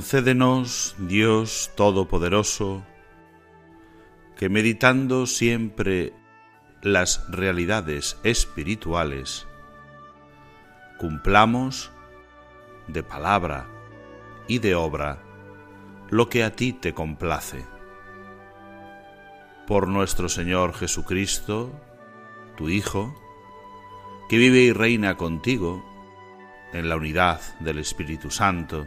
Concédenos, Dios Todopoderoso, que meditando siempre las realidades espirituales, cumplamos de palabra y de obra lo que a ti te complace. Por nuestro Señor Jesucristo, tu Hijo, que vive y reina contigo en la unidad del Espíritu Santo,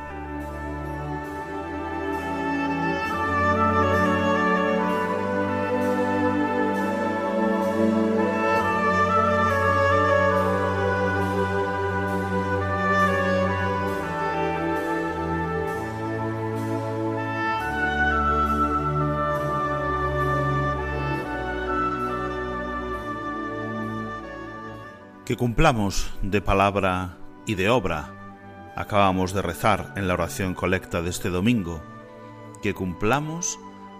Que cumplamos de palabra y de obra. Acabamos de rezar en la oración colecta de este domingo, que cumplamos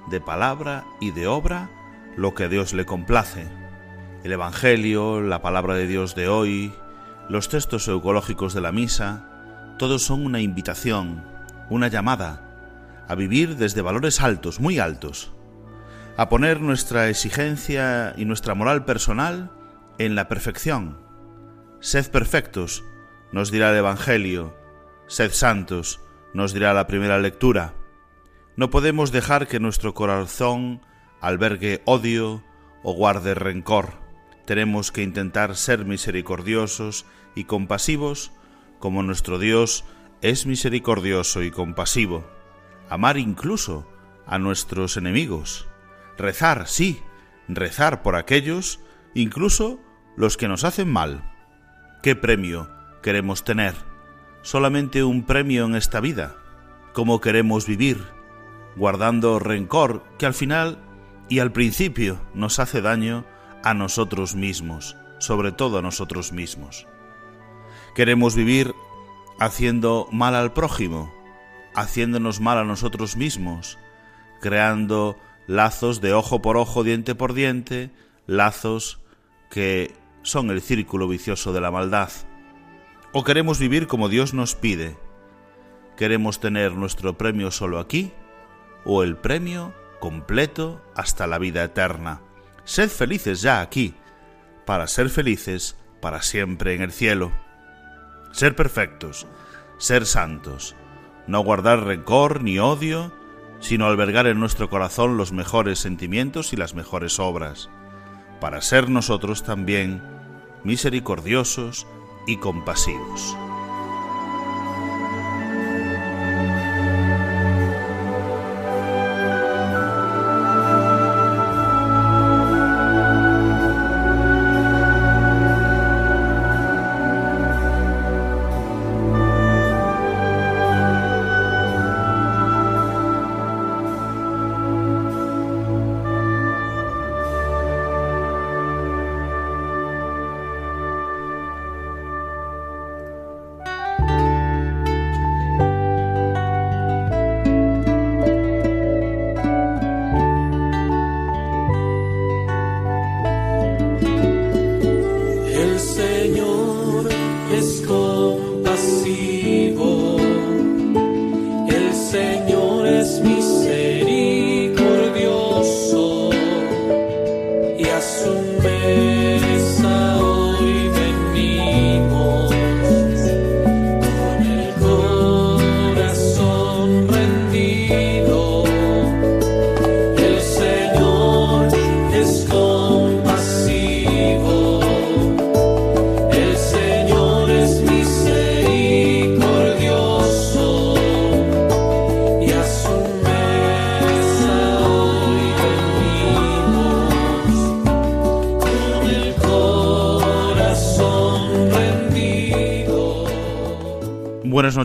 de palabra y de obra lo que a Dios le complace. El Evangelio, la palabra de Dios de hoy, los textos ecológicos de la misa, todos son una invitación, una llamada a vivir desde valores altos, muy altos, a poner nuestra exigencia y nuestra moral personal en la perfección, Sed perfectos, nos dirá el Evangelio, sed santos, nos dirá la primera lectura. No podemos dejar que nuestro corazón albergue odio o guarde rencor. Tenemos que intentar ser misericordiosos y compasivos como nuestro Dios es misericordioso y compasivo. Amar incluso a nuestros enemigos. Rezar, sí, rezar por aquellos, incluso los que nos hacen mal. ¿Qué premio queremos tener? ¿Solamente un premio en esta vida? ¿Cómo queremos vivir? Guardando rencor que al final y al principio nos hace daño a nosotros mismos, sobre todo a nosotros mismos. Queremos vivir haciendo mal al prójimo, haciéndonos mal a nosotros mismos, creando lazos de ojo por ojo, diente por diente, lazos que son el círculo vicioso de la maldad. ¿O queremos vivir como Dios nos pide? ¿Queremos tener nuestro premio solo aquí? ¿O el premio completo hasta la vida eterna? Sed felices ya aquí, para ser felices para siempre en el cielo. Ser perfectos, ser santos, no guardar rencor ni odio, sino albergar en nuestro corazón los mejores sentimientos y las mejores obras para ser nosotros también misericordiosos y compasivos.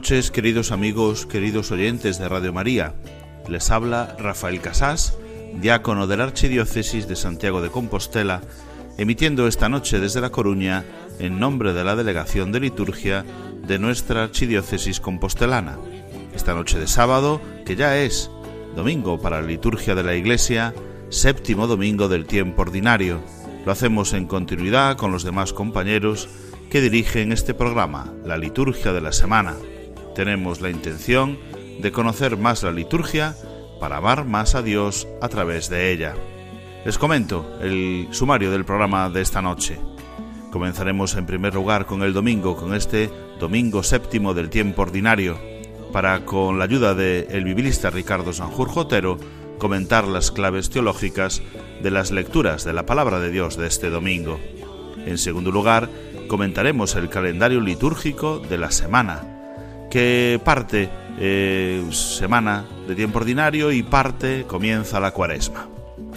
Noches, queridos amigos, queridos oyentes de Radio María. Les habla Rafael Casás, diácono de la Archidiócesis de Santiago de Compostela, emitiendo esta noche desde La Coruña en nombre de la Delegación de Liturgia de nuestra Archidiócesis Compostelana. Esta noche de sábado, que ya es domingo para la liturgia de la Iglesia, séptimo domingo del tiempo ordinario. Lo hacemos en continuidad con los demás compañeros que dirigen este programa, la liturgia de la semana. Tenemos la intención de conocer más la liturgia para amar más a Dios a través de ella. Les comento el sumario del programa de esta noche. Comenzaremos en primer lugar con el domingo, con este domingo séptimo del tiempo ordinario, para con la ayuda del el biblista Ricardo Sanjur Jotero comentar las claves teológicas de las lecturas de la palabra de Dios de este domingo. En segundo lugar, comentaremos el calendario litúrgico de la semana, que parte eh, semana de tiempo ordinario y parte comienza la cuaresma.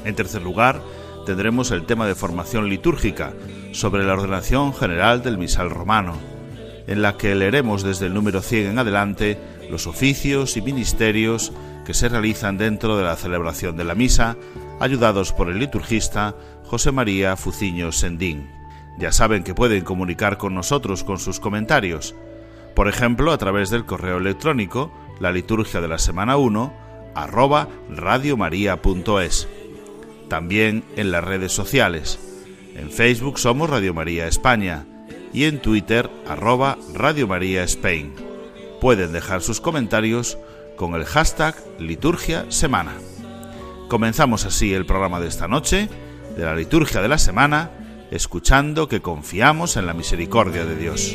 En tercer lugar, tendremos el tema de formación litúrgica sobre la ordenación general del misal romano, en la que leeremos desde el número 100 en adelante los oficios y ministerios que se realizan dentro de la celebración de la misa, ayudados por el liturgista José María Fuciño Sendín. Ya saben que pueden comunicar con nosotros con sus comentarios, por ejemplo a través del correo electrónico la liturgia de la semana 1 arroba radiomaria.es. También en las redes sociales. En Facebook somos Radio María España y en Twitter arroba Radio María Spain. Pueden dejar sus comentarios con el hashtag Liturgia Semana. Comenzamos así el programa de esta noche, de la Liturgia de la Semana, escuchando que confiamos en la misericordia de Dios.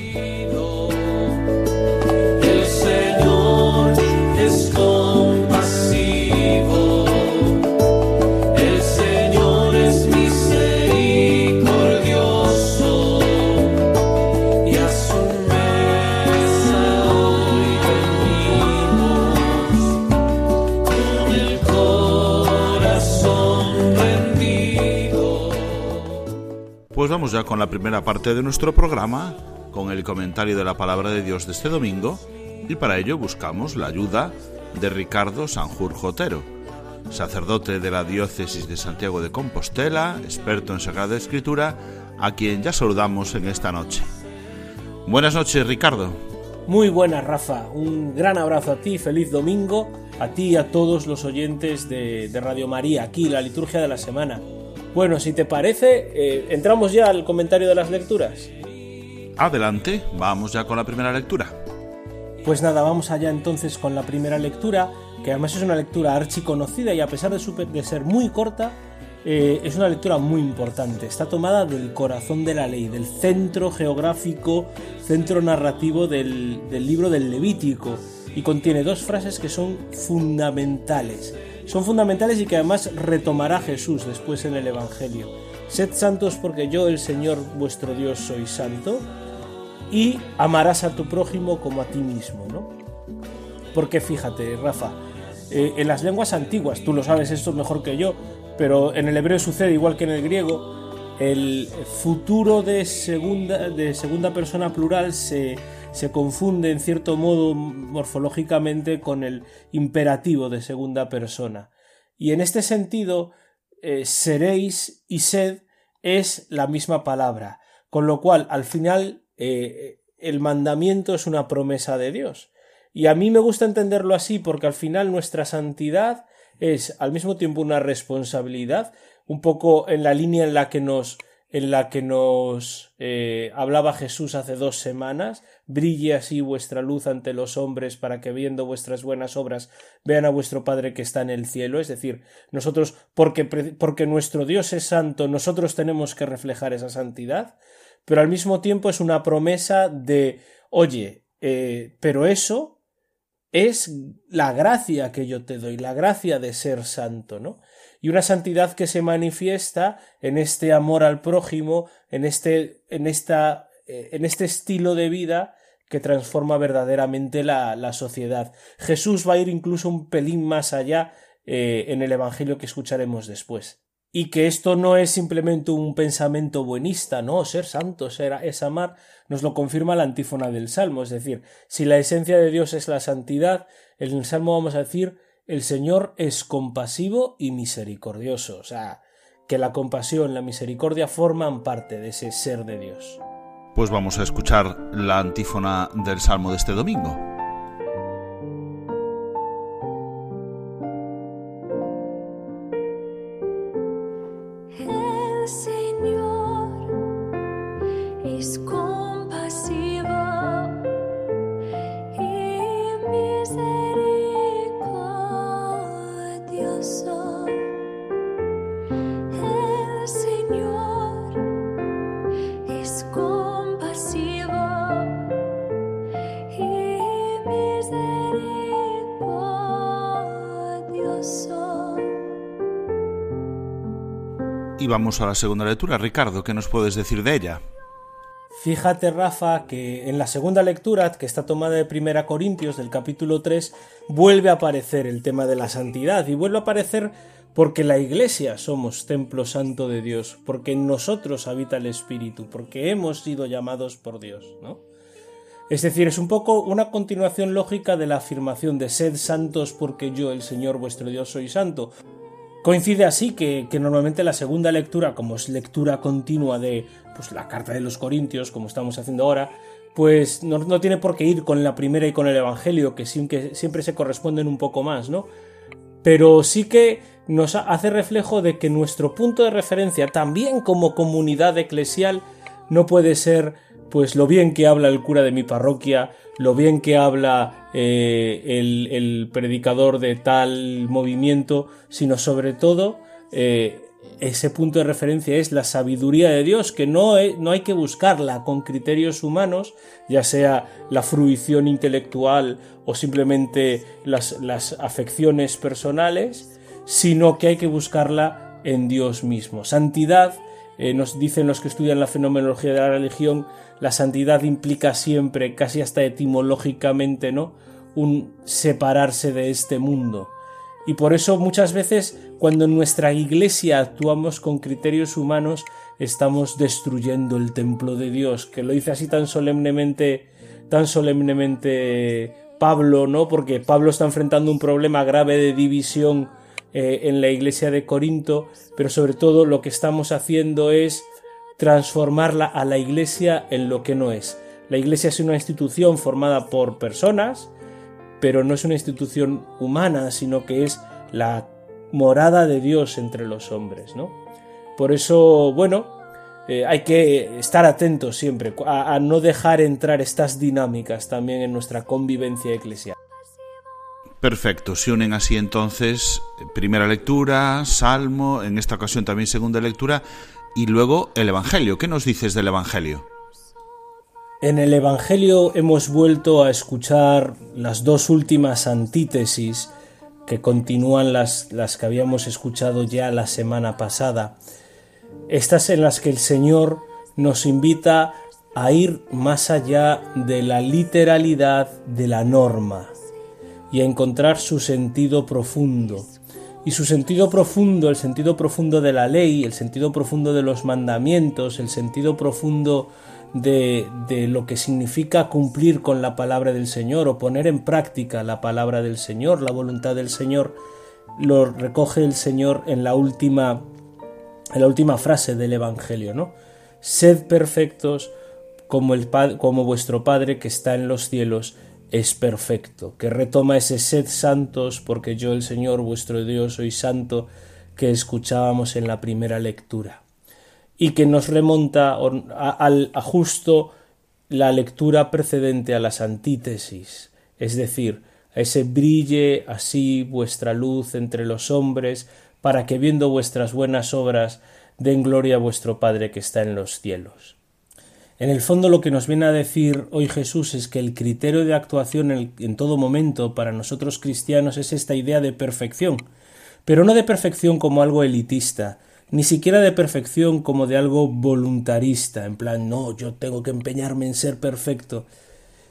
Pues vamos ya con la primera parte de nuestro programa, con el comentario de la palabra de Dios de este domingo, y para ello buscamos la ayuda de Ricardo Sanjur Jotero, sacerdote de la diócesis de Santiago de Compostela, experto en Sagrada Escritura, a quien ya saludamos en esta noche. Buenas noches, Ricardo. Muy buenas, Rafa. Un gran abrazo a ti, feliz domingo, a ti y a todos los oyentes de, de Radio María, aquí la liturgia de la semana. Bueno, si te parece, eh, entramos ya al comentario de las lecturas. Adelante, vamos ya con la primera lectura. Pues nada, vamos allá entonces con la primera lectura, que además es una lectura archiconocida y a pesar de, de ser muy corta, eh, es una lectura muy importante. Está tomada del corazón de la ley, del centro geográfico, centro narrativo del, del libro del Levítico, y contiene dos frases que son fundamentales son fundamentales y que además retomará Jesús después en el Evangelio. Sed santos porque yo, el Señor vuestro Dios, soy santo, y amarás a tu prójimo como a ti mismo, ¿no? Porque fíjate, Rafa, eh, en las lenguas antiguas, tú lo sabes esto mejor que yo, pero en el hebreo sucede igual que en el griego, el futuro de segunda, de segunda persona plural se, se confunde en cierto modo morfológicamente con el imperativo de segunda persona. Y en este sentido, eh, seréis y sed es la misma palabra, con lo cual al final eh, el mandamiento es una promesa de Dios. Y a mí me gusta entenderlo así porque al final nuestra santidad es al mismo tiempo una responsabilidad, un poco en la línea en la que nos en la que nos eh, hablaba Jesús hace dos semanas, brille así vuestra luz ante los hombres para que viendo vuestras buenas obras vean a vuestro Padre que está en el cielo. Es decir, nosotros, porque, porque nuestro Dios es santo, nosotros tenemos que reflejar esa santidad, pero al mismo tiempo es una promesa de, oye, eh, pero eso es la gracia que yo te doy, la gracia de ser santo, ¿no? Y una santidad que se manifiesta en este amor al prójimo, en este, en esta, eh, en este estilo de vida que transforma verdaderamente la, la, sociedad. Jesús va a ir incluso un pelín más allá eh, en el Evangelio que escucharemos después. y que esto no es simplemente un pensamiento buenista, no, ser santo, ser, es amar, nos lo confirma la antífona del Salmo, es decir, si la esencia de Dios es la santidad, en el Salmo vamos a decir, el Señor es compasivo y misericordioso, o sea, que la compasión, la misericordia forman parte de ese ser de Dios. Pues vamos a escuchar la antífona del Salmo de este domingo. A la segunda lectura. Ricardo, ¿qué nos puedes decir de ella? Fíjate, Rafa, que en la segunda lectura, que está tomada de Primera Corintios, del capítulo 3, vuelve a aparecer el tema de la santidad, y vuelve a aparecer porque la Iglesia somos templo santo de Dios, porque en nosotros habita el Espíritu, porque hemos sido llamados por Dios, ¿no? Es decir, es un poco una continuación lógica de la afirmación de sed santos porque yo, el Señor vuestro Dios, soy santo. Coincide así que, normalmente la segunda lectura, como es lectura continua de pues, la carta de los Corintios, como estamos haciendo ahora, pues no, tiene por qué ir con la primera y con el Evangelio, que, que siempre se corresponden un poco más, ¿no? Pero sí que nos hace reflejo de que nuestro punto de referencia, también como comunidad eclesial, no puede ser pues lo bien que habla el cura de mi parroquia, lo bien que habla eh, el, predicador de tal movimiento, sino sobre todo eh, ese punto de referencia es la sabiduría de Dios, que no, no hay que buscarla con criterios humanos, ya sea la fruición intelectual o simplemente las, las afecciones personales, sino que hay que buscarla en Dios mismo. Santidad, eh, nos dicen los que estudian la fenomenología de la religión, la santidad implica siempre, casi hasta etimológicamente, ¿no? Un separarse de este mundo. Y por eso muchas veces cuando en nuestra iglesia actuamos con criterios humanos, estamos destruyendo el templo de Dios, que lo dice así tan solemnemente, tan solemnemente Pablo, ¿no? Porque Pablo está enfrentando un problema grave de división eh, en la iglesia de Corinto, pero sobre todo lo que estamos haciendo es transformarla a la Iglesia en lo que no es. La Iglesia es una institución formada por personas, pero no es una institución humana, sino que es la morada de Dios entre los hombres, ¿no? Por eso, bueno, eh, hay que estar atentos siempre a, a no dejar entrar estas dinámicas también en nuestra convivencia eclesial. Perfecto, se unen así entonces primera lectura, salmo, en esta ocasión también segunda lectura y luego el Evangelio. ¿Qué nos dices del Evangelio? En el Evangelio hemos vuelto a escuchar las dos últimas antítesis que continúan las, las que habíamos escuchado ya la semana pasada. Estas en las que el Señor nos invita a ir más allá de la literalidad de la norma y a encontrar su sentido profundo y su sentido profundo, el sentido profundo de la ley, el sentido profundo de los mandamientos, el sentido profundo de, de, lo que significa cumplir con la palabra del Señor o poner en práctica la palabra del Señor, la voluntad del Señor, lo recoge el Señor en la última, en la última frase del Evangelio, ¿no? Sed perfectos como, el, como vuestro Padre que está en los cielos es perfecto, que retoma ese sed santos, porque yo el Señor vuestro Dios soy santo, que escuchábamos en la primera lectura, y que nos remonta al a justo la lectura precedente a las antítesis, es decir, a ese brille así vuestra luz entre los hombres, para que viendo vuestras buenas obras den gloria a vuestro Padre que está en los cielos. En el fondo lo que nos viene a decir hoy Jesús es que el criterio de actuación en, todo momento para nosotros cristianos es esta idea de perfección, pero no de perfección como algo elitista, ni siquiera de perfección como de algo voluntarista, en plan, no, yo tengo que empeñarme en ser perfecto,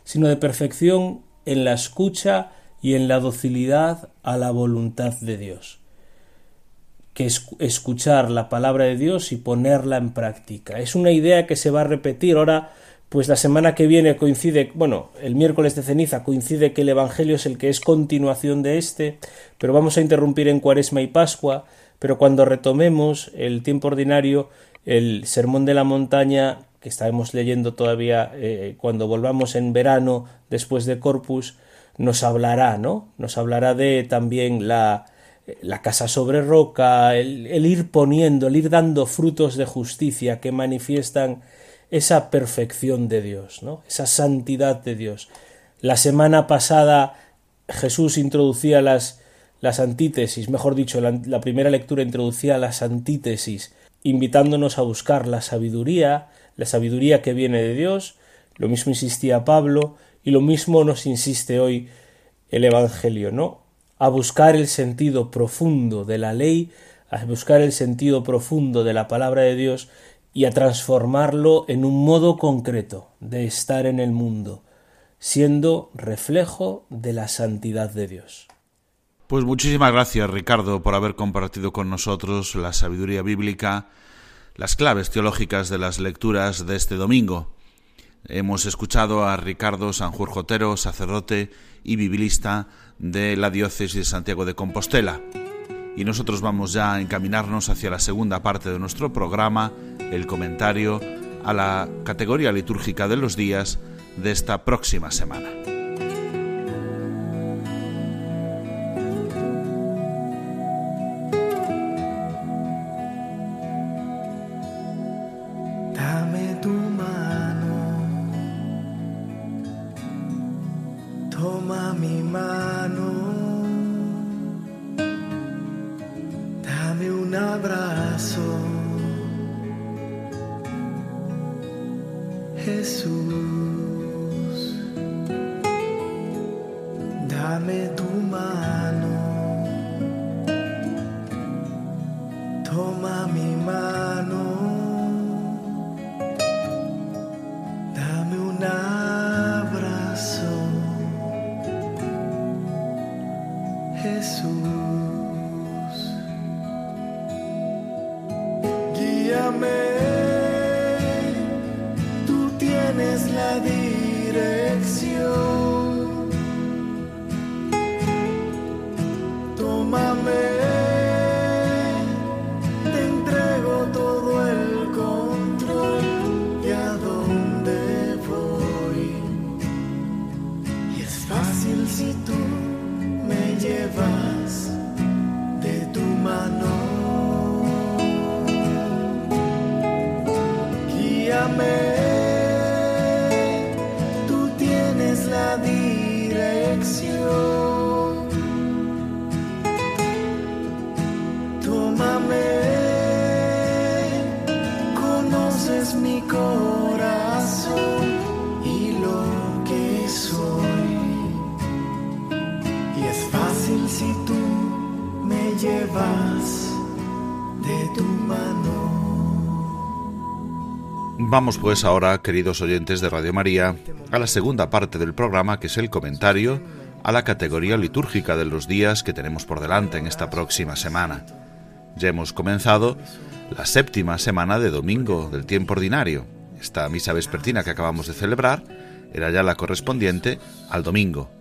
sino de perfección en la escucha y en la docilidad a la voluntad de Dios. Que escuchar la palabra de Dios y ponerla en práctica. Es una idea que se va a repetir ahora, pues la semana que viene coincide, bueno, el miércoles de ceniza coincide que el Evangelio es el que es continuación de este, pero vamos a interrumpir en Cuaresma y Pascua, pero cuando retomemos el tiempo ordinario, el Sermón de la Montaña, que estaremos leyendo todavía eh, cuando volvamos en verano después de Corpus, nos hablará, ¿no? Nos hablará de también la, la casa sobre roca, el, ir poniendo, el ir dando frutos de justicia que manifiestan esa perfección de Dios, ¿no? esa santidad de Dios. La semana pasada Jesús introducía las, las antítesis, mejor dicho, la primera lectura introducía las antítesis, invitándonos a buscar la sabiduría, la sabiduría que viene de Dios, lo mismo insistía Pablo, y lo mismo nos insiste hoy el Evangelio, ¿no? A buscar el sentido profundo de la ley, a buscar el sentido profundo de la palabra de Dios y a transformarlo en un modo concreto de estar en el mundo, siendo reflejo de la santidad de Dios. Pues muchísimas gracias Ricardo por haber compartido con nosotros la sabiduría bíblica, las claves teológicas de las lecturas de este domingo. Hemos escuchado a Ricardo Sanjurjotero, sacerdote y biblista de la diócesis de Santiago de Compostela. Y nosotros vamos ya a encaminarnos hacia la segunda parte de nuestro programa, el comentario a la categoría litúrgica de los días de esta próxima semana. amén. Vamos pues ahora, queridos oyentes de Radio María, a la segunda parte del programa que es el comentario a la categoría litúrgica de los días que tenemos por delante en esta próxima semana. Ya hemos comenzado la séptima semana de domingo del tiempo ordinario. Esta misa vespertina que acabamos de celebrar era ya la correspondiente al domingo,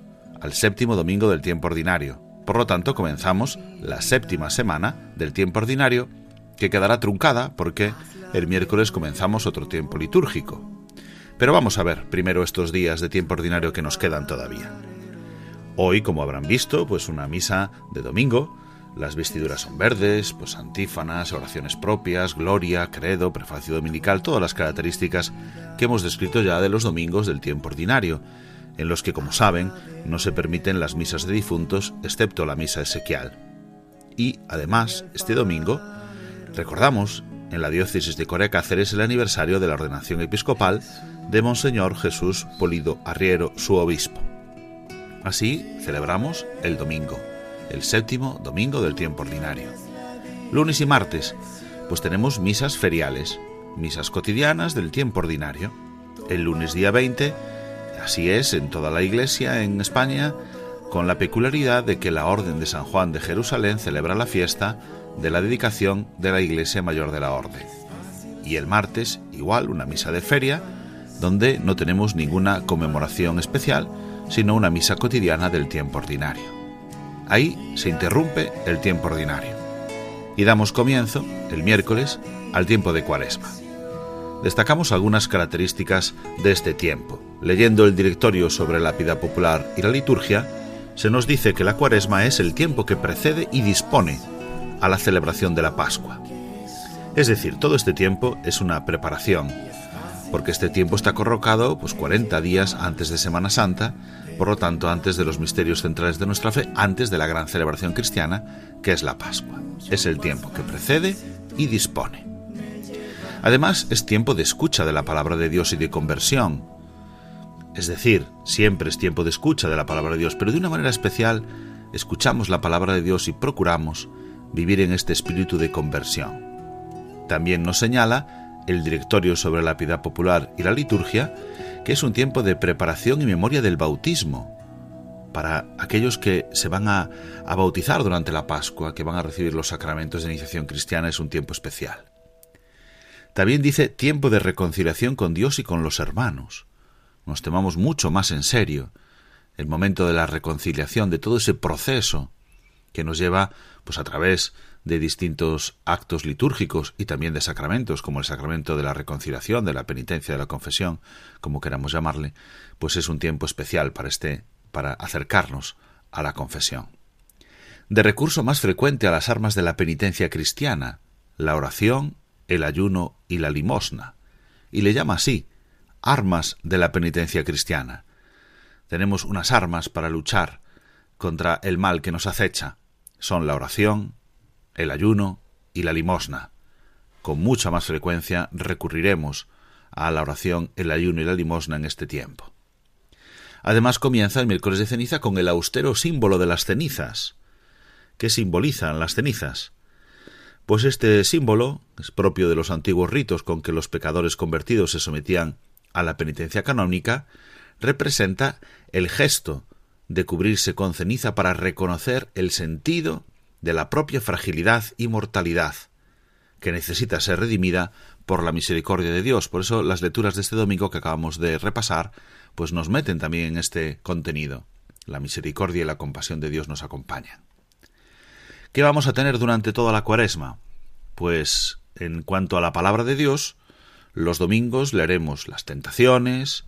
al séptimo domingo del tiempo ordinario. Por lo tanto, comenzamos la séptima semana del tiempo ordinario que quedará truncada porque el miércoles comenzamos otro tiempo litúrgico. Pero vamos a ver primero estos días de tiempo ordinario que nos quedan todavía. Hoy, como habrán visto, pues una misa de domingo. Las vestiduras son verdes, pues antífanas, oraciones propias, gloria, credo, prefacio dominical, todas las características que hemos descrito ya de los domingos del tiempo ordinario, en los que, como saben, no se permiten las misas de difuntos, excepto la misa esequial. Y, además, este domingo, recordamos en la diócesis de Corea Cáceres el aniversario de la ordenación episcopal de Monseñor Jesús Polido Arriero, su obispo. Así celebramos el domingo, el séptimo domingo del tiempo ordinario. Lunes y martes, pues tenemos misas feriales, misas cotidianas del tiempo ordinario. El lunes día 20, así es en toda la iglesia en España, con la peculiaridad de que la Orden de San Juan de Jerusalén celebra la fiesta de la dedicación de la Iglesia Mayor de la Orden. Y el martes, igual, una misa de feria, donde no tenemos ninguna conmemoración especial, sino una misa cotidiana del tiempo ordinario. Ahí se interrumpe el tiempo ordinario. Y damos comienzo, el miércoles, al tiempo de Cuaresma. Destacamos algunas características de este tiempo. Leyendo el directorio sobre la piedad popular y la liturgia, se nos dice que la Cuaresma es el tiempo que precede y dispone a la celebración de la Pascua. Es decir, todo este tiempo es una preparación, porque este tiempo está corrocado pues 40 días antes de Semana Santa, por lo tanto antes de los misterios centrales de nuestra fe, antes de la gran celebración cristiana, que es la Pascua. Es el tiempo que precede y dispone. Además, es tiempo de escucha de la palabra de Dios y de conversión. Es decir, siempre es tiempo de escucha de la palabra de Dios, pero de una manera especial escuchamos la palabra de Dios y procuramos vivir en este espíritu de conversión. También nos señala el directorio sobre la piedad popular y la liturgia, que es un tiempo de preparación y memoria del bautismo para aquellos que se van a, bautizar durante la Pascua, que van a recibir los sacramentos de iniciación cristiana, es un tiempo especial. También dice tiempo de reconciliación con Dios y con los hermanos. Nos tomamos mucho más en serio el momento de la reconciliación, de todo ese proceso que nos lleva pues a través de distintos actos litúrgicos y también de sacramentos, como el sacramento de la reconciliación, de la penitencia, de la confesión, como queramos llamarle, pues es un tiempo especial para este para acercarnos a la confesión. De recurso más frecuente a las armas de la penitencia cristiana, la oración, el ayuno y la limosna, y le llama así armas de la penitencia cristiana. Tenemos unas armas para luchar contra el mal que nos acecha. Son la oración, el ayuno y la limosna. Con mucha más frecuencia recurriremos a la oración, el ayuno y la limosna en este tiempo. Además comienza el miércoles de ceniza con el austero símbolo de las cenizas. ¿Qué simbolizan las cenizas? Pues este símbolo es propio de los antiguos ritos con que los pecadores convertidos se sometían a la penitencia canónica, representa el gesto de cubrirse con ceniza para reconocer el sentido de la propia fragilidad y mortalidad, que necesita ser redimida por la misericordia de Dios. Por eso las lecturas de este domingo que acabamos de repasar, pues nos meten también en este contenido. La misericordia y la compasión de Dios nos acompañan. ¿Qué vamos a tener durante toda la cuaresma? Pues en cuanto a la palabra de Dios, los domingos leeremos las tentaciones,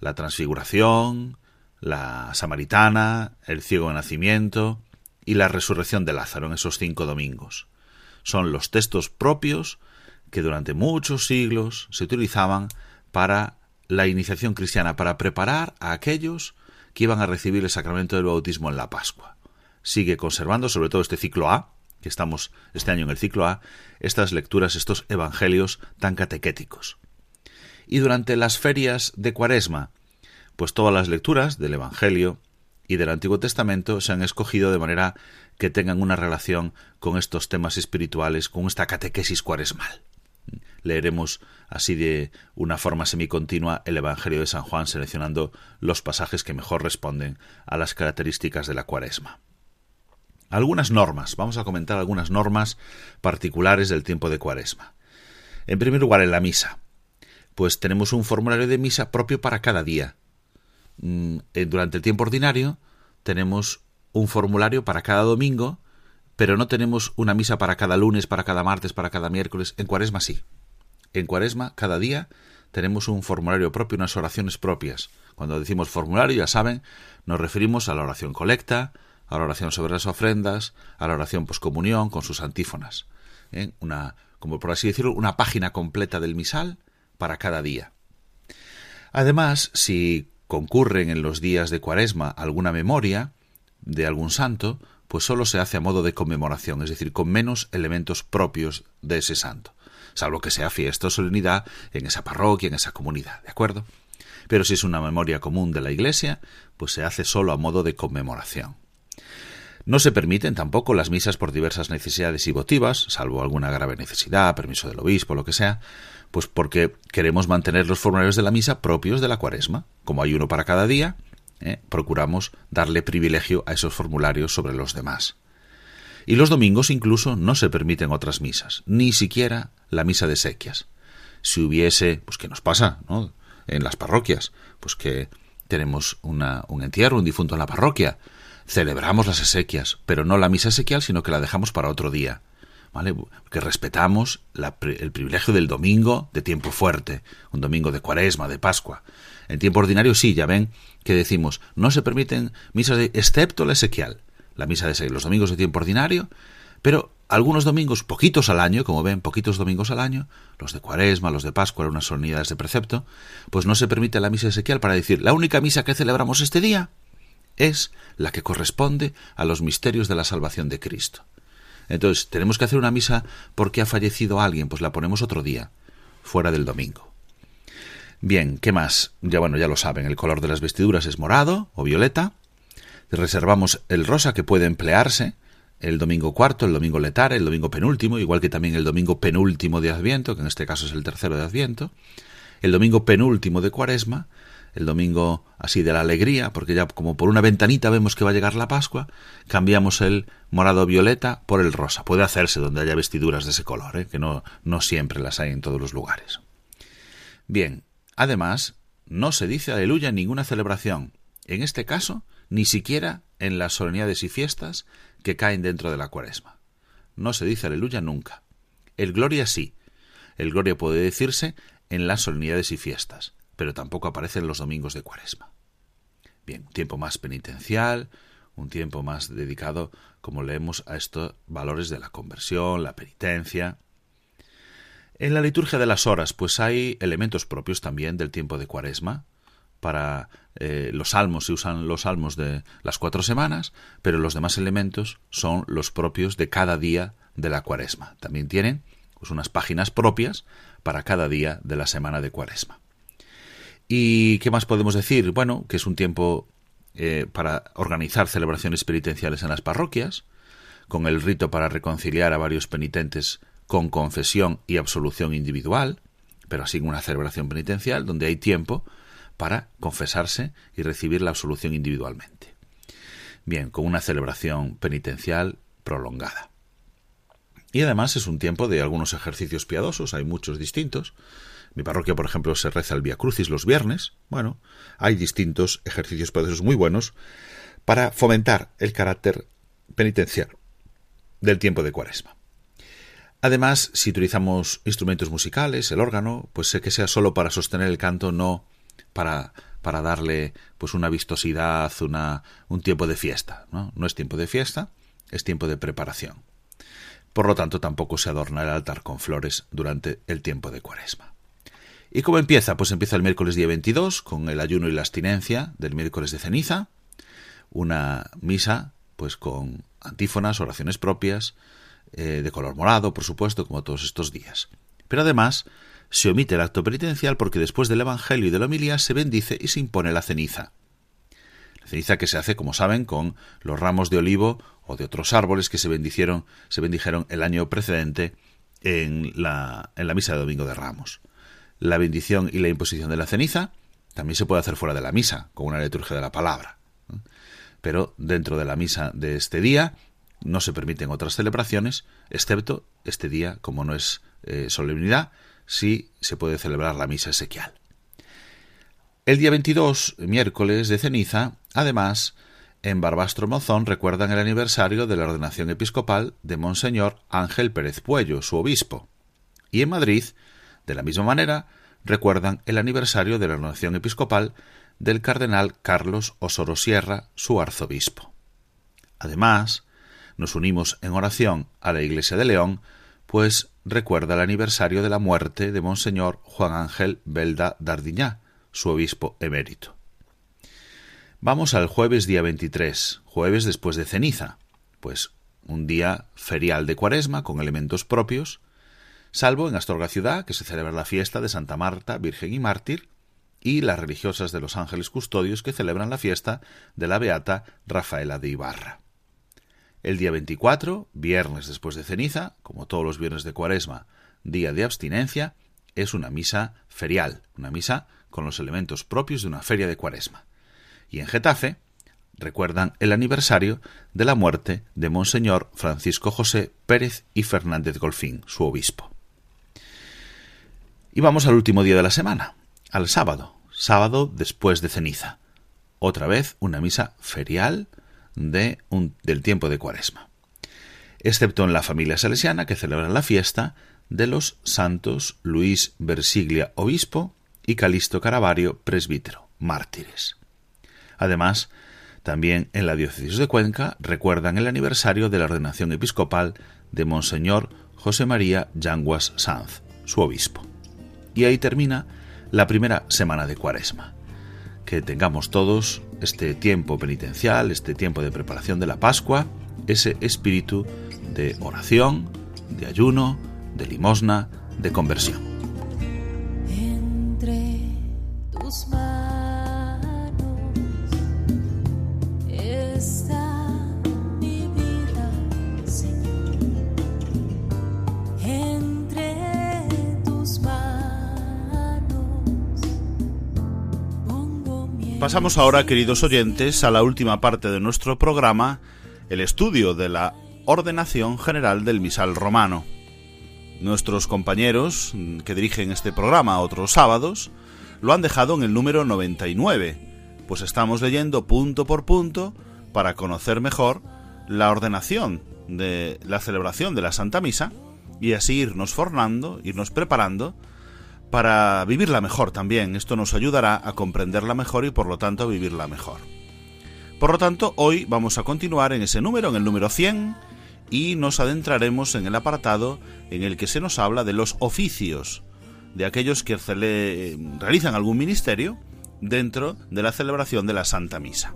la transfiguración, la samaritana, el ciego de nacimiento, y la resurrección de Lázaro en esos cinco domingos. Son los textos propios que durante muchos siglos se utilizaban para la iniciación cristiana, para preparar a aquellos que iban a recibir el sacramento del bautismo en la Pascua. Sigue conservando, sobre todo este ciclo A, que estamos este año en el ciclo A, estas lecturas, estos evangelios tan catequéticos. Y durante las ferias de Cuaresma, pues todas las lecturas del Evangelio y del Antiguo Testamento se han escogido de manera que tengan una relación con estos temas espirituales, con esta catequesis cuaresmal. Leeremos así de una forma semicontinua el Evangelio de San Juan, seleccionando los pasajes que mejor responden a las características de la cuaresma. Algunas normas, vamos a comentar algunas normas particulares del tiempo de cuaresma. En primer lugar, en la misa. Pues tenemos un formulario de misa propio para cada día, durante el tiempo ordinario tenemos un formulario para cada domingo, pero no tenemos una misa para cada lunes, para cada martes, para cada miércoles. En cuaresma sí. En cuaresma, cada día, tenemos un formulario propio, unas oraciones propias. Cuando decimos formulario, ya saben, nos referimos a la oración colecta, a la oración sobre las ofrendas, a la oración poscomunión con sus antífonas. ¿eh? Una, como por así decirlo, una página completa del misal para cada día. Además, si concurren en los días de cuaresma alguna memoria de algún santo, pues solo se hace a modo de conmemoración, es decir, con menos elementos propios de ese santo, salvo que sea fiesta o solemnidad en esa parroquia, en esa comunidad, ¿de acuerdo? Pero si es una memoria común de la Iglesia, pues se hace solo a modo de conmemoración. No se permiten tampoco las misas por diversas necesidades y votivas, salvo alguna grave necesidad, permiso del obispo, lo que sea, pues porque queremos mantener los formularios de la misa propios de la cuaresma. Como hay uno para cada día, ¿eh? procuramos darle privilegio a esos formularios sobre los demás. Y los domingos incluso no se permiten otras misas, ni siquiera la misa de sequias. Si hubiese, pues ¿qué nos pasa, ¿no? En las parroquias, pues que tenemos un entierro, un difunto en la parroquia, celebramos las exequias, pero no la misa esequial, sino que la dejamos para otro día. ¿Vale? Que respetamos el privilegio del domingo de tiempo fuerte, un domingo de cuaresma, de Pascua. En tiempo ordinario sí, ya ven que decimos, no se permiten misas excepto la esequial, la misa de los domingos de tiempo ordinario, pero algunos domingos, poquitos al año, como ven, poquitos domingos al año, los de Cuaresma, los de Pascua, unas solemnidades de precepto, pues no se permite la misa esequial para decir, la única misa que celebramos este día es la que corresponde a los misterios de la salvación de Cristo. Entonces, tenemos que hacer una misa porque ha fallecido alguien, pues la ponemos otro día, fuera del domingo. Bien, ¿qué más? Ya bueno, ya lo saben, el color de las vestiduras es morado o violeta. Reservamos el rosa que puede emplearse el domingo cuarto, el domingo letar, el domingo penúltimo, igual que también el domingo penúltimo de Adviento, que en este caso es el tercero de Adviento, el domingo penúltimo de Cuaresma, el domingo así de la alegría, porque ya como por una ventanita vemos que va a llegar la Pascua, cambiamos el morado violeta por el rosa. Puede hacerse donde haya vestiduras de ese color, ¿eh? que no, no siempre las hay en todos los lugares. Bien, además, no se dice aleluya en ninguna celebración. En este caso, ni siquiera en las solemnidades y fiestas que caen dentro de la cuaresma. No se dice aleluya nunca. El gloria sí. El gloria puede decirse en las solemnidades y fiestas, pero tampoco aparece en los domingos de cuaresma. Bien, un tiempo más penitencial, un tiempo más dedicado, como leemos, a estos valores de la conversión, la penitencia. En la liturgia de las horas, pues hay elementos propios también del tiempo de cuaresma, para eh, los salmos se usan los salmos de las cuatro semanas, pero los demás elementos son los propios de cada día de la cuaresma. También tienen pues, unas páginas propias para cada día de la semana de cuaresma. ¿Y qué más podemos decir? Bueno, que es un tiempo eh, para organizar celebraciones penitenciales en las parroquias, con el rito para reconciliar a varios penitentes con confesión y absolución individual, pero así una celebración penitencial donde hay tiempo para confesarse y recibir la absolución individualmente. Bien, con una celebración penitencial prolongada. Y además es un tiempo de algunos ejercicios piadosos, hay muchos distintos. Mi parroquia, por ejemplo, se reza el Via Crucis los viernes. Bueno, hay distintos ejercicios piadosos muy buenos para fomentar el carácter penitencial del tiempo de Cuaresma. Además, si utilizamos instrumentos musicales, el órgano, pues sé que sea solo para sostener el canto, no para, para darle pues una vistosidad, una, un tiempo de fiesta. ¿no? no es tiempo de fiesta, es tiempo de preparación. Por lo tanto, tampoco se adorna el altar con flores durante el tiempo de cuaresma. ¿Y cómo empieza? Pues empieza el miércoles día 22 con el ayuno y la abstinencia del miércoles de ceniza, una misa pues con antífonas, oraciones propias, eh, de color morado, por supuesto, como todos estos días. Pero además se omite el acto penitencial porque después del Evangelio y de la homilía se bendice y se impone la ceniza. La ceniza que se hace, como saben, con los ramos de olivo o de otros árboles que se bendicieron, se bendijeron el año precedente en la, en la misa de Domingo de Ramos. La bendición y la imposición de la ceniza también se puede hacer fuera de la misa, con una liturgia de la palabra. Pero dentro de la misa de este día no se permiten otras celebraciones, excepto este día, como no es eh, solemnidad, si se puede celebrar la misa esequial. El día 22, miércoles de ceniza, además, en Barbastro Mozón recuerdan el aniversario de la ordenación episcopal de Monseñor Ángel Pérez Puello, su obispo. Y en Madrid, de la misma manera, recuerdan el aniversario de la ordenación episcopal del cardenal Carlos Osoro Sierra, su arzobispo. Además, nos unimos en oración a la Iglesia de León, pues recuerda el aniversario de la muerte de Monseñor Juan Ángel Belda Dardiñá, su obispo emérito. Vamos al jueves día 23, jueves después de ceniza, pues un día ferial de cuaresma con elementos propios, salvo en Astorga ciudad, que se celebra la fiesta de Santa Marta, Virgen y Mártir, y las religiosas de los ángeles custodios que celebran la fiesta de la beata Rafaela de Ibarra. El día 24, viernes después de ceniza, como todos los viernes de cuaresma, día de abstinencia, es una misa ferial, una misa con los elementos propios de una feria de cuaresma. Y en Getafe, recuerdan el aniversario de la muerte de Monseñor Francisco José Pérez y Fernández Golfín, su obispo. Y vamos al último día de la semana, al sábado, sábado después de ceniza. Otra vez una misa ferial de un, del tiempo de Cuaresma. Excepto en la familia salesiana que celebra la fiesta de los santos Luis Versiglia, obispo, y Calisto Caravario, presbítero, mártires. Además, también en la diócesis de Cuenca recuerdan el aniversario de la ordenación episcopal de Monseñor José María Yanguas Sanz, su obispo. Y ahí termina la primera semana de Cuaresma. Que tengamos todos este tiempo penitencial, este tiempo de preparación de la Pascua, ese espíritu de oración, de ayuno, de limosna, de conversión. Pasamos ahora, queridos oyentes, a la última parte de nuestro programa, el estudio de la ordenación general del misal romano. Nuestros compañeros que dirigen este programa otros sábados lo han dejado en el número 99, pues estamos leyendo punto por punto para conocer mejor la ordenación de la celebración de la Santa Misa y así irnos formando, irnos preparando para vivirla mejor también. Esto nos ayudará a comprenderla mejor y por lo tanto a vivirla mejor. Por lo tanto, hoy vamos a continuar en ese número, en el número 100, y nos adentraremos en el apartado en el que se nos habla de los oficios de aquellos que realizan algún ministerio dentro de la celebración de la Santa Misa.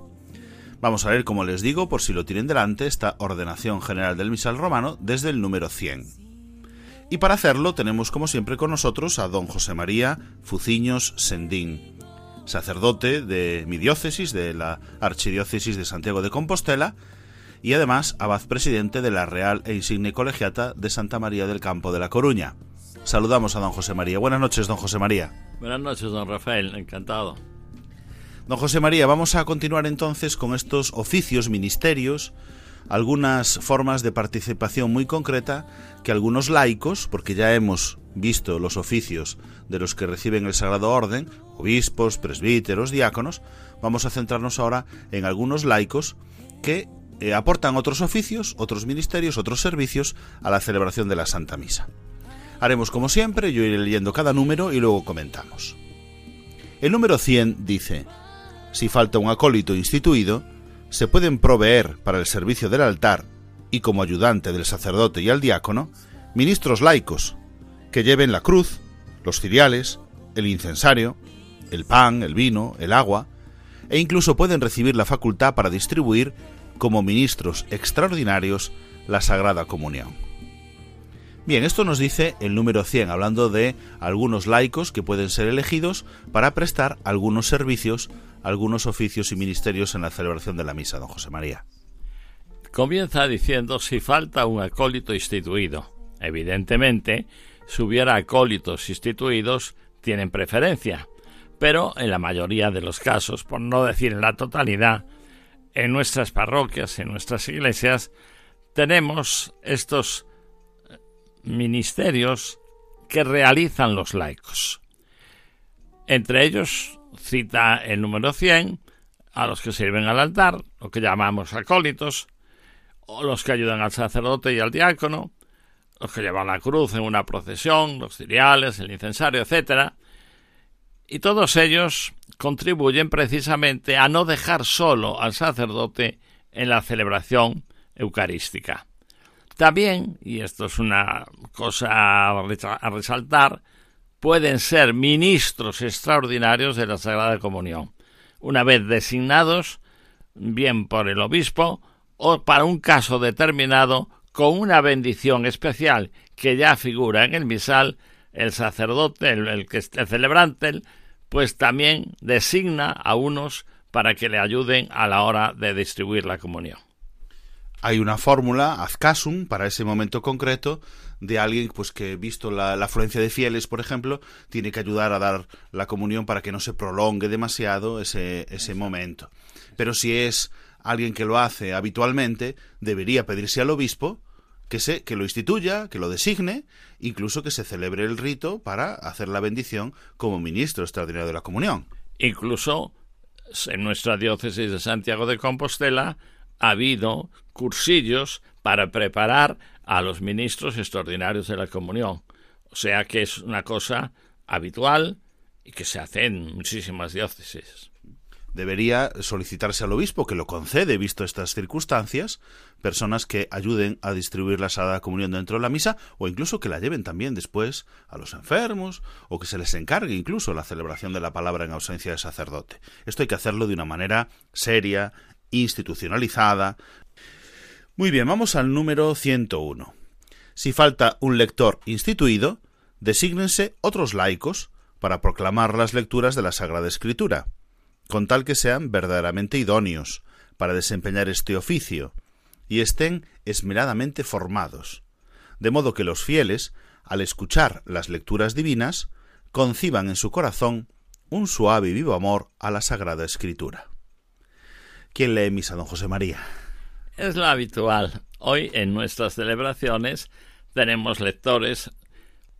Vamos a ver, como les digo, por si lo tienen delante, esta ordenación general del misal romano desde el número 100. Y para hacerlo tenemos como siempre con nosotros a don José María Fuciños Sendín, sacerdote de mi diócesis, de la Archidiócesis de Santiago de Compostela, y además abad presidente de la Real e Insigne Colegiata de Santa María del Campo de la Coruña. Saludamos a don José María. Buenas noches, don José María. Buenas noches, don Rafael. Encantado. Don José María, vamos a continuar entonces con estos oficios, ministerios, algunas formas de participación muy concreta que algunos laicos, porque ya hemos visto los oficios de los que reciben el Sagrado Orden, obispos, presbíteros, diáconos, vamos a centrarnos ahora en algunos laicos que eh, aportan otros oficios, otros ministerios, otros servicios a la celebración de la Santa Misa. Haremos como siempre, yo iré leyendo cada número y luego comentamos. El número 100 dice, si falta un acólito instituido, se pueden proveer para el servicio del altar y como ayudante del sacerdote y al diácono, ministros laicos, que lleven la cruz, los ciriales, el incensario, el pan, el vino, el agua, e incluso pueden recibir la facultad para distribuir, como ministros extraordinarios, la Sagrada Comunión. Bien, esto nos dice el número 100, hablando de algunos laicos que pueden ser elegidos para prestar algunos servicios algunos oficios y ministerios en la celebración de la misa, don José María. Comienza diciendo si falta un acólito instituido. Evidentemente, si hubiera acólitos instituidos, tienen preferencia, pero en la mayoría de los casos, por no decir en la totalidad, en nuestras parroquias, en nuestras iglesias, tenemos estos ministerios que realizan los laicos. Entre ellos cita el número 100 a los que sirven al altar, lo que llamamos acólitos, o los que ayudan al sacerdote y al diácono, los que llevan la cruz en una procesión, los ciriales, el incensario, etc. Y todos ellos contribuyen precisamente a no dejar solo al sacerdote en la celebración eucarística. También, y esto es una cosa a resaltar, pueden ser ministros extraordinarios de la Sagrada Comunión, una vez designados bien por el obispo o para un caso determinado con una bendición especial que ya figura en el misal, el sacerdote, el, que el celebrante, pues también designa a unos para que le ayuden a la hora de distribuir la comunión. Hay una fórmula, haz casum, para ese momento concreto, de alguien pues que visto la, afluencia de fieles, por ejemplo, tiene que ayudar a dar la comunión para que no se prolongue demasiado ese, ese momento. Pero si es alguien que lo hace habitualmente, debería pedirse al obispo que se que lo instituya, que lo designe, incluso que se celebre el rito para hacer la bendición como ministro extraordinario de la comunión. Incluso en nuestra diócesis de Santiago de Compostela ha habido cursillos para preparar a los ministros extraordinarios de la comunión. O sea que es una cosa habitual y que se hace en muchísimas diócesis. Debería solicitarse al obispo que lo concede, visto estas circunstancias, personas que ayuden a distribuir la Sagrada Comunión dentro de la misa o incluso que la lleven también después a los enfermos o que se les encargue incluso la celebración de la palabra en ausencia de sacerdote. Esto hay que hacerlo de una manera seria, institucionalizada. Muy bien, vamos al número 101. Si falta un lector instituido, desígnense otros laicos para proclamar las lecturas de la Sagrada Escritura, con tal que sean verdaderamente idóneos para desempeñar este oficio y estén esmeradamente formados, de modo que los fieles, al escuchar las lecturas divinas, conciban en su corazón un suave y vivo amor a la Sagrada Escritura. ¿Quién lee misa, don José María? Es lo habitual. Hoy en nuestras celebraciones tenemos lectores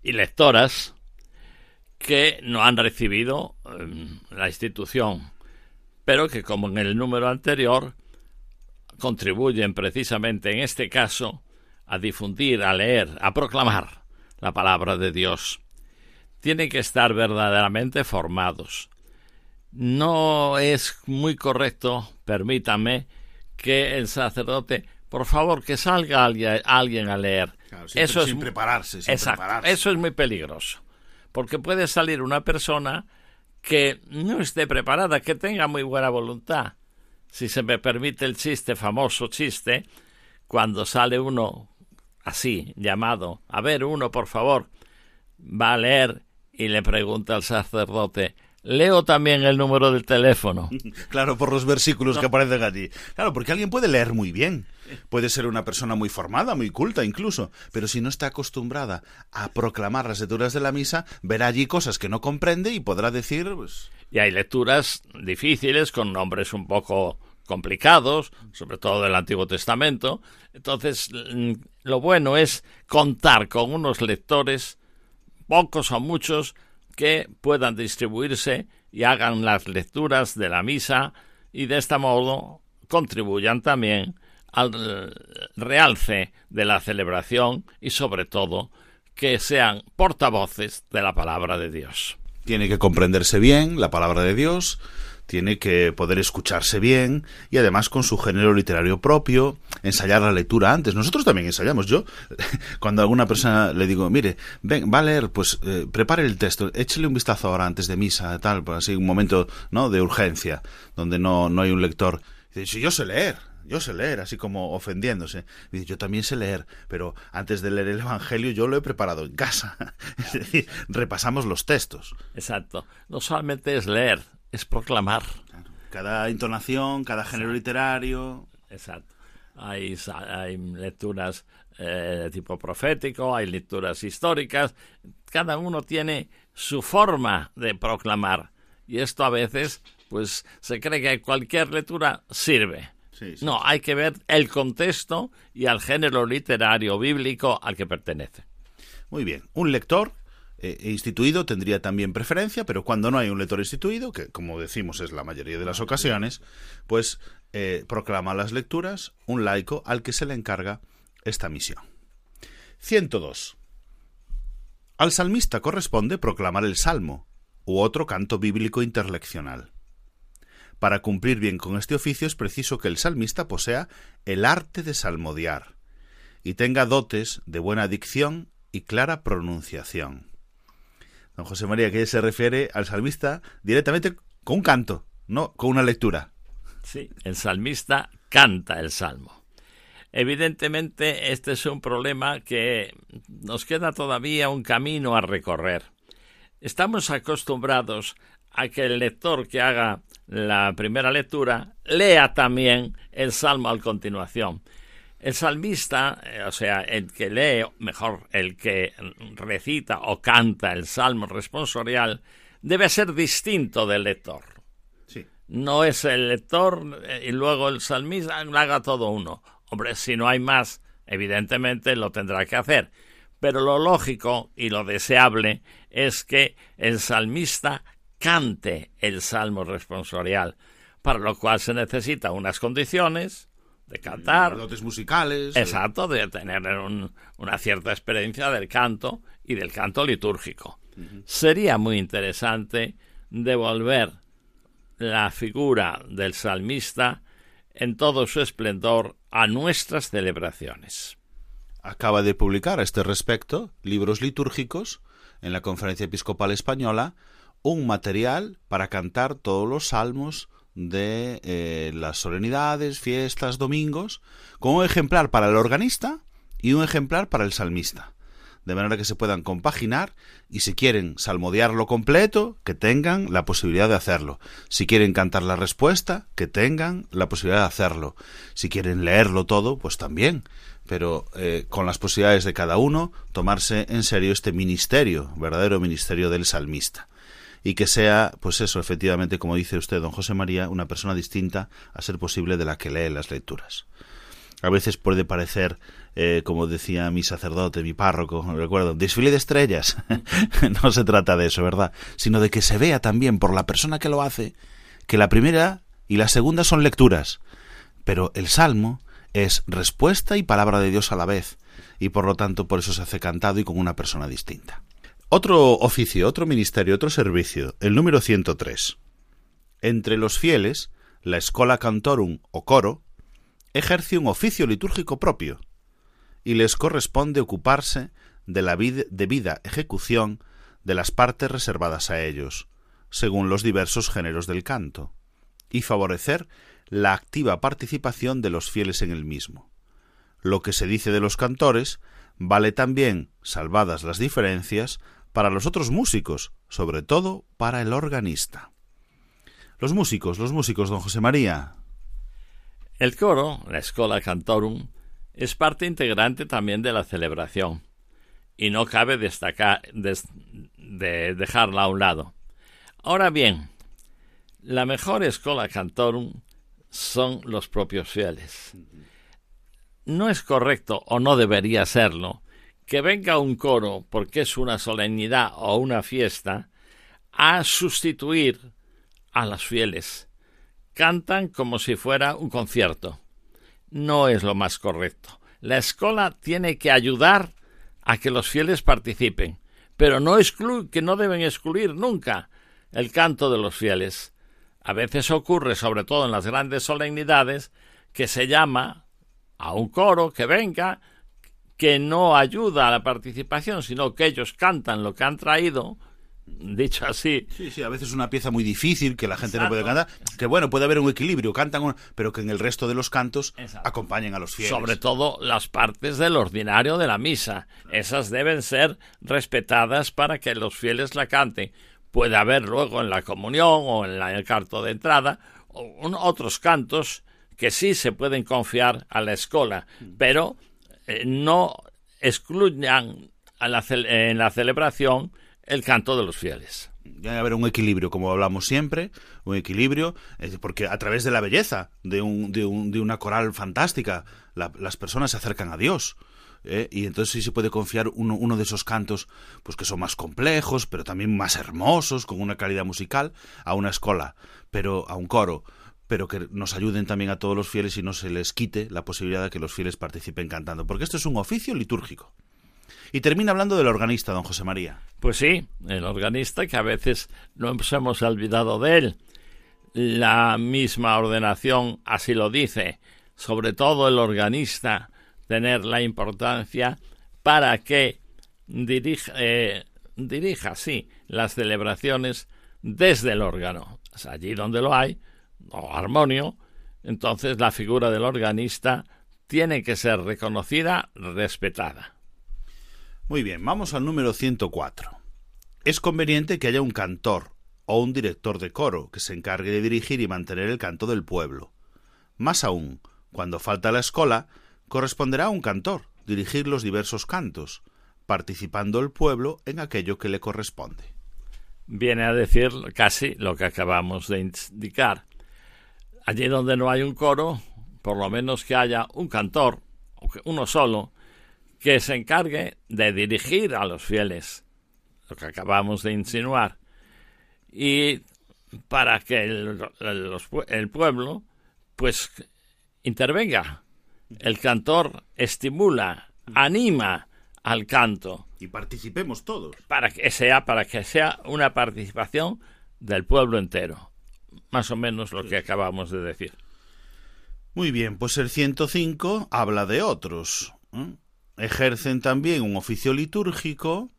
y lectoras que no han recibido em, la institución, pero que como en el número anterior contribuyen precisamente en este caso a difundir, a leer, a proclamar la palabra de Dios. Tienen que estar verdaderamente formados no es muy correcto, permítame, que el sacerdote, por favor, que salga alguien, a leer. eso es, sin prepararse, Eso es muy peligroso, porque puede salir una persona que no esté preparada, que tenga muy buena voluntad. Si se me permite el chiste, famoso chiste, cuando sale uno así, llamado, a ver, uno, por favor, va a leer y le pregunta al sacerdote, Leo también el número del teléfono. Claro, por los versículos que aparecen allí. Claro, porque alguien puede leer muy bien. Puede ser una persona muy formada, muy culta incluso, pero si no está acostumbrada a proclamar las lecturas de la misa, verá allí cosas que no comprende y podrá decir... Pues... Y hay lecturas difíciles con nombres un poco complicados, sobre todo del Antiguo Testamento. Entonces, mm, lo bueno es contar con unos lectores, pocos o muchos, que puedan distribuirse y hagan las lecturas de la misa y de este modo contribuyan también al realce de la celebración y sobre todo que sean portavoces de la palabra de Dios. Tiene que comprenderse bien la palabra de Dios, tiene que poder escucharse bien y además con su género literario propio, ensayar la lectura antes. Nosotros también ensayamos. Yo, cuando a alguna persona le digo, mire, ven, va a leer, pues eh, prepare el texto, échele un vistazo ahora antes de misa, tal, pues así, un momento ¿no? de urgencia, donde no, no hay un lector. dice, yo sé leer, yo sé leer, así como ofendiéndose. Dice, yo también sé leer, pero antes de leer el Evangelio yo lo he preparado en casa. es decir, repasamos los textos. Exacto. No solamente es leer, es proclamar. Cada entonación, cada género literario. Exacto. Hay, hay lecturas eh, de tipo profético, hay lecturas históricas. Cada uno tiene su forma de proclamar. Y esto a veces, pues, se cree que cualquier lectura sirve. no, hay que ver el contexto y al género literario bíblico al que pertenece. Muy bien. Un lector eh, instituido tendría también preferencia, pero cuando no hay un lector instituido, que como decimos es la mayoría de las ocasiones, pues eh, proclama las lecturas un laico al que se le encarga esta misión. 102. Al salmista corresponde proclamar el salmo u otro canto bíblico interleccional. Para cumplir bien con este oficio es preciso que el salmista posea el arte de salmodiar y tenga dotes de buena dicción y clara pronunciación. Don José María, que se refiere al salmista directamente con un canto, no con una lectura. Sí, el salmista canta el salmo. Evidentemente, este es un problema que nos queda todavía un camino a recorrer. Estamos acostumbrados a que el lector que haga la primera lectura lea también el salmo a continuación. El salmista, eh, o sea, el que lee, mejor, el que recita o canta el salmo responsorial, debe ser distinto del lector. Sí. No es el lector eh, y luego el salmista haga todo uno. Hombre, si no hay más, evidentemente lo tendrá que hacer. Pero lo lógico y lo deseable es que el salmista cante el salmo responsorial, para lo cual se necesita unas condiciones de cantar. Dotes musicales. Exacto, de tener una cierta experiencia del canto y del canto litúrgico. Sería muy interesante devolver la figura del salmista en todo su esplendor a nuestras celebraciones. Acaba de publicar a este respecto libros litúrgicos en la Conferencia Episcopal Española un material para cantar todos los salmos de eh, las solemnidades, fiestas, domingos, con un ejemplar para el organista y un ejemplar para el salmista. De manera que se puedan compaginar y si quieren salmodiarlo completo, que tengan la posibilidad de hacerlo. Si quieren cantar la respuesta, que tengan la posibilidad de hacerlo. Si quieren leerlo todo, pues también. Pero eh, con las posibilidades de cada uno, tomarse en serio este ministerio, verdadero ministerio del salmista y que sea, pues eso, efectivamente, como dice usted, don José María, una persona distinta a ser posible de la que lee las lecturas. A veces puede parecer, eh, como decía mi sacerdote, mi párroco, recuerdo, desfile de estrellas. no se trata de eso, ¿verdad? Sino de que se vea también por la persona que lo hace que la primera y la segunda son lecturas, pero el salmo es respuesta y palabra de Dios a la vez, y por lo tanto por eso se hace cantado y con una persona distinta. Otro oficio, otro ministerio, otro servicio, el número 103. Entre los fieles, la Escola Cantorum o coro ejerce un oficio litúrgico propio y les corresponde ocuparse de la debida ejecución de las partes reservadas a ellos, según los diversos géneros del canto, y favorecer la activa participación de los fieles en el mismo. Lo que se dice de los cantores vale también, salvadas las diferencias, para los otros músicos, sobre todo para el organista. Los músicos, los músicos, don José María. El coro, la Escola Cantorum, es parte integrante también de la celebración, y no cabe destacar, de dejarla a un lado. Ahora bien, la mejor Escola Cantorum son los propios fieles. No es correcto, o no debería serlo, que venga un coro, porque es una solemnidad o una fiesta, a sustituir a las fieles. Cantan como si fuera un concierto. No es lo más correcto. La escuela tiene que ayudar a que los fieles participen, pero no que no deben excluir nunca el canto de los fieles. A veces ocurre, sobre todo en las grandes solemnidades, que se llama a un coro que venga que no ayuda a la participación, sino que ellos cantan lo que han traído, dicho así. Sí, sí, a veces es una pieza muy difícil que la gente no puede cantar, que bueno, puede haber un equilibrio, cantan, pero que en el resto de los cantos acompañen a los fieles. Sobre todo las partes del ordinario de la misa, esas deben ser respetadas para que los fieles la canten. Puede haber luego en la comunión o en, el carto de entrada otros cantos que sí se pueden confiar a la escuela, pero eh, no excluyan en la celebración el canto de los fieles. Debe haber un equilibrio, como hablamos siempre, un equilibrio, porque a través de la belleza de, un, de, un, de una coral fantástica, las personas se acercan a Dios. ¿eh? y entonces sí se puede confiar uno, uno, de esos cantos pues que son más complejos pero también más hermosos con una calidad musical a una escola pero a un coro pero que nos ayuden también a todos los fieles y no se les quite la posibilidad de que los fieles participen cantando, porque esto es un oficio litúrgico. Y termina hablando del organista, don José María. Pues sí, el organista que a veces nos hemos olvidado de él. La misma ordenación así lo dice, sobre todo el organista, tener la importancia para que dirija, eh, dirija sí, las celebraciones desde el órgano. allí donde lo hay, o armonio, entonces la figura del organista tiene que ser reconocida, respetada. Muy bien, vamos al número 104. Es conveniente que haya un cantor o un director de coro que se encargue de dirigir y mantener el canto del pueblo. Más aún, cuando falta la escola, corresponderá a un cantor dirigir los diversos cantos, participando el pueblo en aquello que le corresponde. Viene a decir casi lo que acabamos de indicar. Allí donde no hay un coro, por lo menos que haya un cantor, uno solo, que se encargue de dirigir a los fieles, lo que acabamos de insinuar, y para que el, pueblo pues intervenga. El cantor estimula, anima al canto. Y participemos todos. Para que sea, para que sea una participación del pueblo entero. Más o menos lo que acabamos de decir. Muy bien, pues el 105 habla de otros. Ejercen también un oficio litúrgico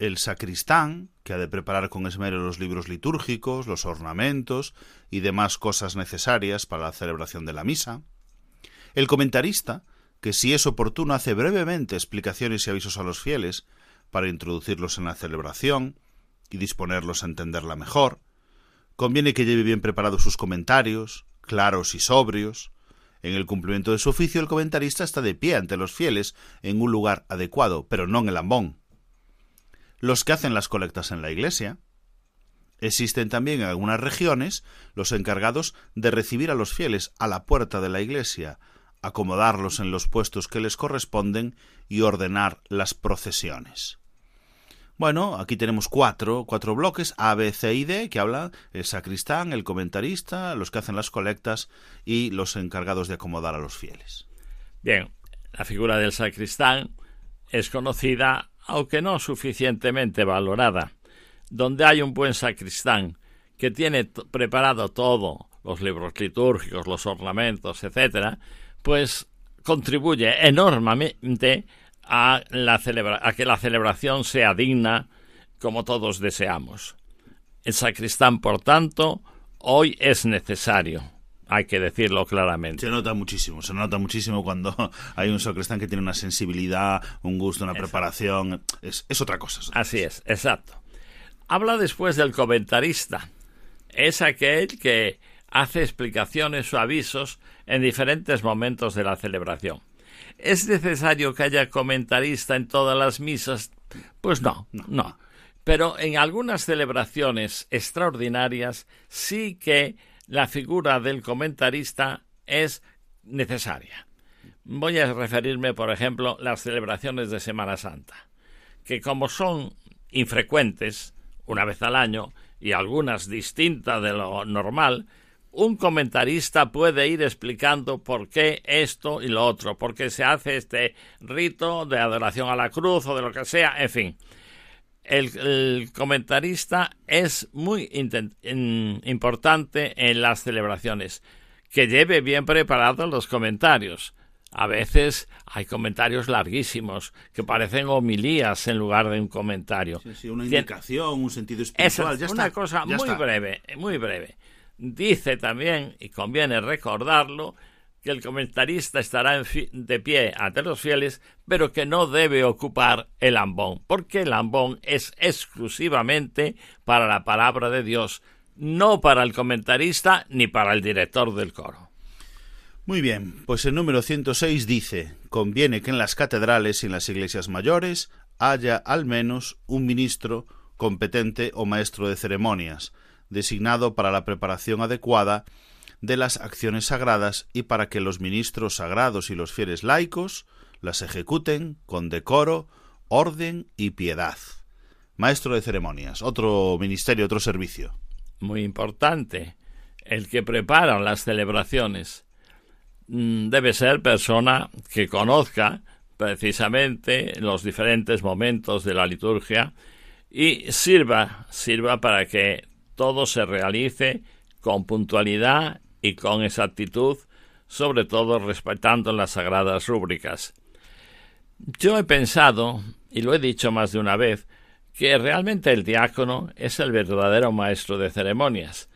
el sacristán, que ha de preparar con esmero los libros litúrgicos, los ornamentos y demás cosas necesarias para la celebración de la misa, el comentarista, que si es oportuno hace brevemente explicaciones y avisos a los fieles para introducirlos en la celebración y disponerlos a entenderla mejor, conviene que lleve bien preparados sus comentarios, claros y sobrios, en el cumplimiento de su oficio el comentarista está de pie ante los fieles en un lugar adecuado, pero no en el ambón, los que hacen las colectas en la iglesia. Existen también en algunas regiones los encargados de recibir a los fieles a la puerta de la iglesia, acomodarlos en los puestos que les corresponden y ordenar las procesiones. Bueno, aquí tenemos cuatro, cuatro bloques, A, B, C y D, que hablan el sacristán, el comentarista, los que hacen las colectas y los encargados de acomodar a los fieles. Bien, la figura del sacristán es conocida aunque no suficientemente valorada, donde hay un buen sacristán que tiene preparado todo, los libros litúrgicos, los ornamentos, etcétera, pues contribuye enormemente a, la a que la celebración sea digna como todos deseamos. El sacristán, por tanto, hoy es necesario hay que decirlo claramente. Se nota muchísimo, se nota muchísimo cuando hay un sacristán que tiene una sensibilidad, un gusto, una preparación. Es, otra cosa. Así es, exacto. Habla después del comentarista. Es aquel que hace explicaciones o avisos en diferentes momentos de la celebración. ¿Es necesario que haya comentarista en todas las misas? Pues no, no. Pero en algunas celebraciones extraordinarias sí que la figura del comentarista es necesaria. Voy a referirme, por ejemplo, a las celebraciones de Semana Santa, que como son infrecuentes, una vez al año, y algunas distintas de lo normal, un comentarista puede ir explicando por qué esto y lo otro, por qué se hace este rito de adoración a la cruz o de lo que sea, en fin el, comentarista es muy importante en las celebraciones, que lleve bien preparados los comentarios. A veces hay comentarios larguísimos que parecen homilías en lugar de un comentario. una indicación, un sentido espiritual. Es una cosa muy breve, muy breve. Dice también, y conviene recordarlo, que el comentarista estará de pie ante los fieles, pero que no debe ocupar el ambón, porque el ambón es exclusivamente para la palabra de Dios, no para el comentarista ni para el director del coro. Muy bien, pues el número 106 dice, conviene que en las catedrales y en las iglesias mayores haya al menos un ministro competente o maestro de ceremonias, designado para la preparación adecuada de las acciones sagradas y para que los ministros sagrados y los fieles laicos las ejecuten con decoro, orden y piedad. Maestro de ceremonias, otro ministerio, otro servicio. Muy importante. El que prepara las celebraciones mm, debe ser persona que conozca precisamente los diferentes momentos de la liturgia y sirva, sirva para que todo se realice con puntualidad y con exactitud, sobre todo respetando las sagradas rúbricas. Yo he pensado, y lo he dicho más de una vez, que realmente el diácono es el verdadero maestro de ceremonias,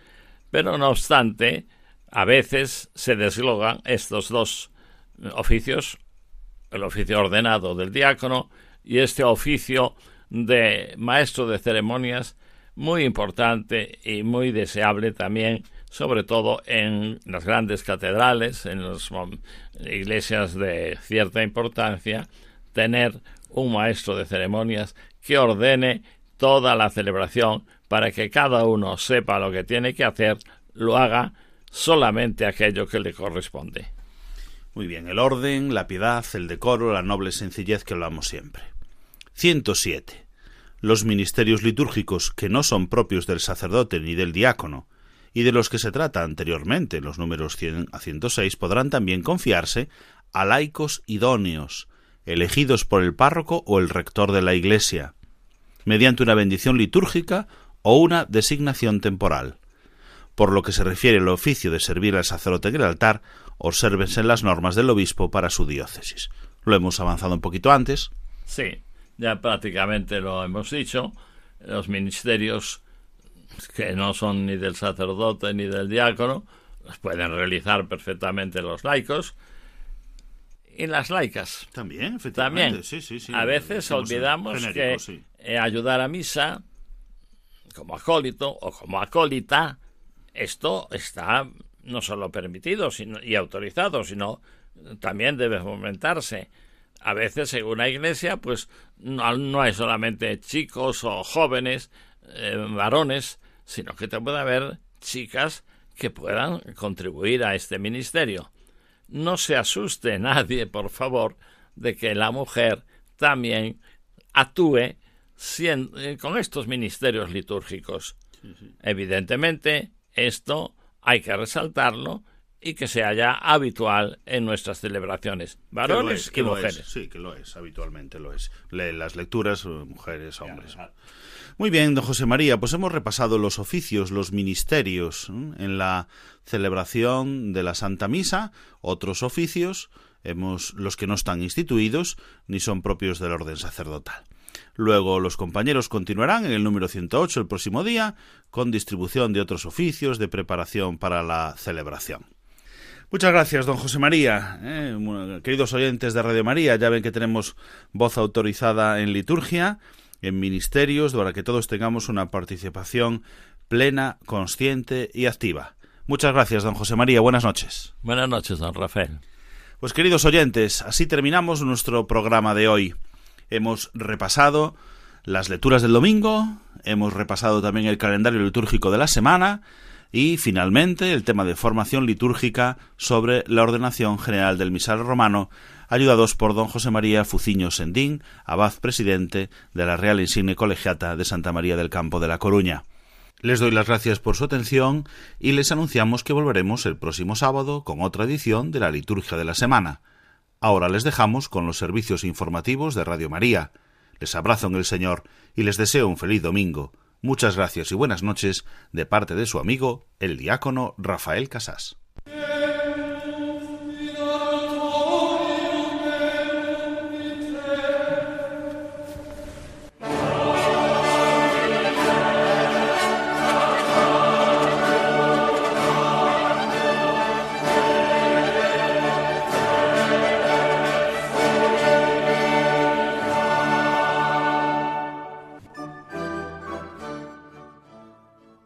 pero no obstante, a veces se deslogan estos dos oficios, el oficio ordenado del diácono y este oficio de maestro de ceremonias, muy importante y muy deseable también sobre todo en las grandes catedrales, en las iglesias de cierta importancia, tener un maestro de ceremonias que ordene toda la celebración para que cada uno sepa lo que tiene que hacer, lo haga solamente aquello que le corresponde. Muy bien, el orden, la piedad, el decoro, la noble sencillez que hablamos siempre. 107. Los ministerios litúrgicos que no son propios del sacerdote ni del diácono, y de los que se trata anteriormente, los números 100 a 106, podrán también confiarse a laicos idóneos, elegidos por el párroco o el rector de la Iglesia, mediante una bendición litúrgica o una designación temporal. Por lo que se refiere al oficio de servir al sacerdote en el altar, obsérvense las normas del obispo para su diócesis. Lo hemos avanzado un poquito antes. Sí, ya prácticamente lo hemos dicho. Los ministerios que no son ni del sacerdote ni del diácono los pueden realizar perfectamente los laicos y las laicas. También, efectivamente. También. A veces olvidamos que eh, ayudar a misa como acólito o como acólita, esto está no solo permitido sino, y autorizado, sino también debe fomentarse. A veces en una iglesia, pues no, hay solamente chicos o jóvenes, eh, varones, sino que te puede haber chicas que puedan contribuir a este ministerio. No se asuste nadie, por favor, de que la mujer también actúe eh, con estos ministerios litúrgicos. Evidentemente, esto hay que resaltarlo y que sea ya habitual en nuestras celebraciones, varones y mujeres. sí, que lo es, habitualmente lo es. las lecturas, mujeres, hombres. Muy bien, don José María, pues hemos repasado los oficios, los ministerios en la celebración de la Santa Misa, otros oficios, hemos los que no están instituidos ni son propios del orden sacerdotal. Luego los compañeros continuarán en el número 108 el próximo día con distribución de otros oficios de preparación para la celebración. Muchas gracias, don José María. Eh, queridos oyentes de Radio María, ya ven que tenemos voz autorizada en liturgia en ministerios para que todos tengamos una participación plena, consciente y activa. Muchas gracias, don José María. Buenas noches. Buenas noches, don Rafael. Pues queridos oyentes, así terminamos nuestro programa de hoy. Hemos repasado las lecturas del domingo, hemos repasado también el calendario litúrgico de la semana y finalmente el tema de formación litúrgica sobre la ordenación general del misal romano ayudados por don José María Fuciño Sendín, abad presidente de la Real Insigne Colegiata de Santa María del Campo de La Coruña. Les doy las gracias por su atención y les anunciamos que volveremos el próximo sábado con otra edición de la Liturgia de la Semana. Ahora les dejamos con los servicios informativos de Radio María. Les abrazo en el Señor y les deseo un feliz domingo. Muchas gracias y buenas noches de parte de su amigo, el diácono Rafael Casás.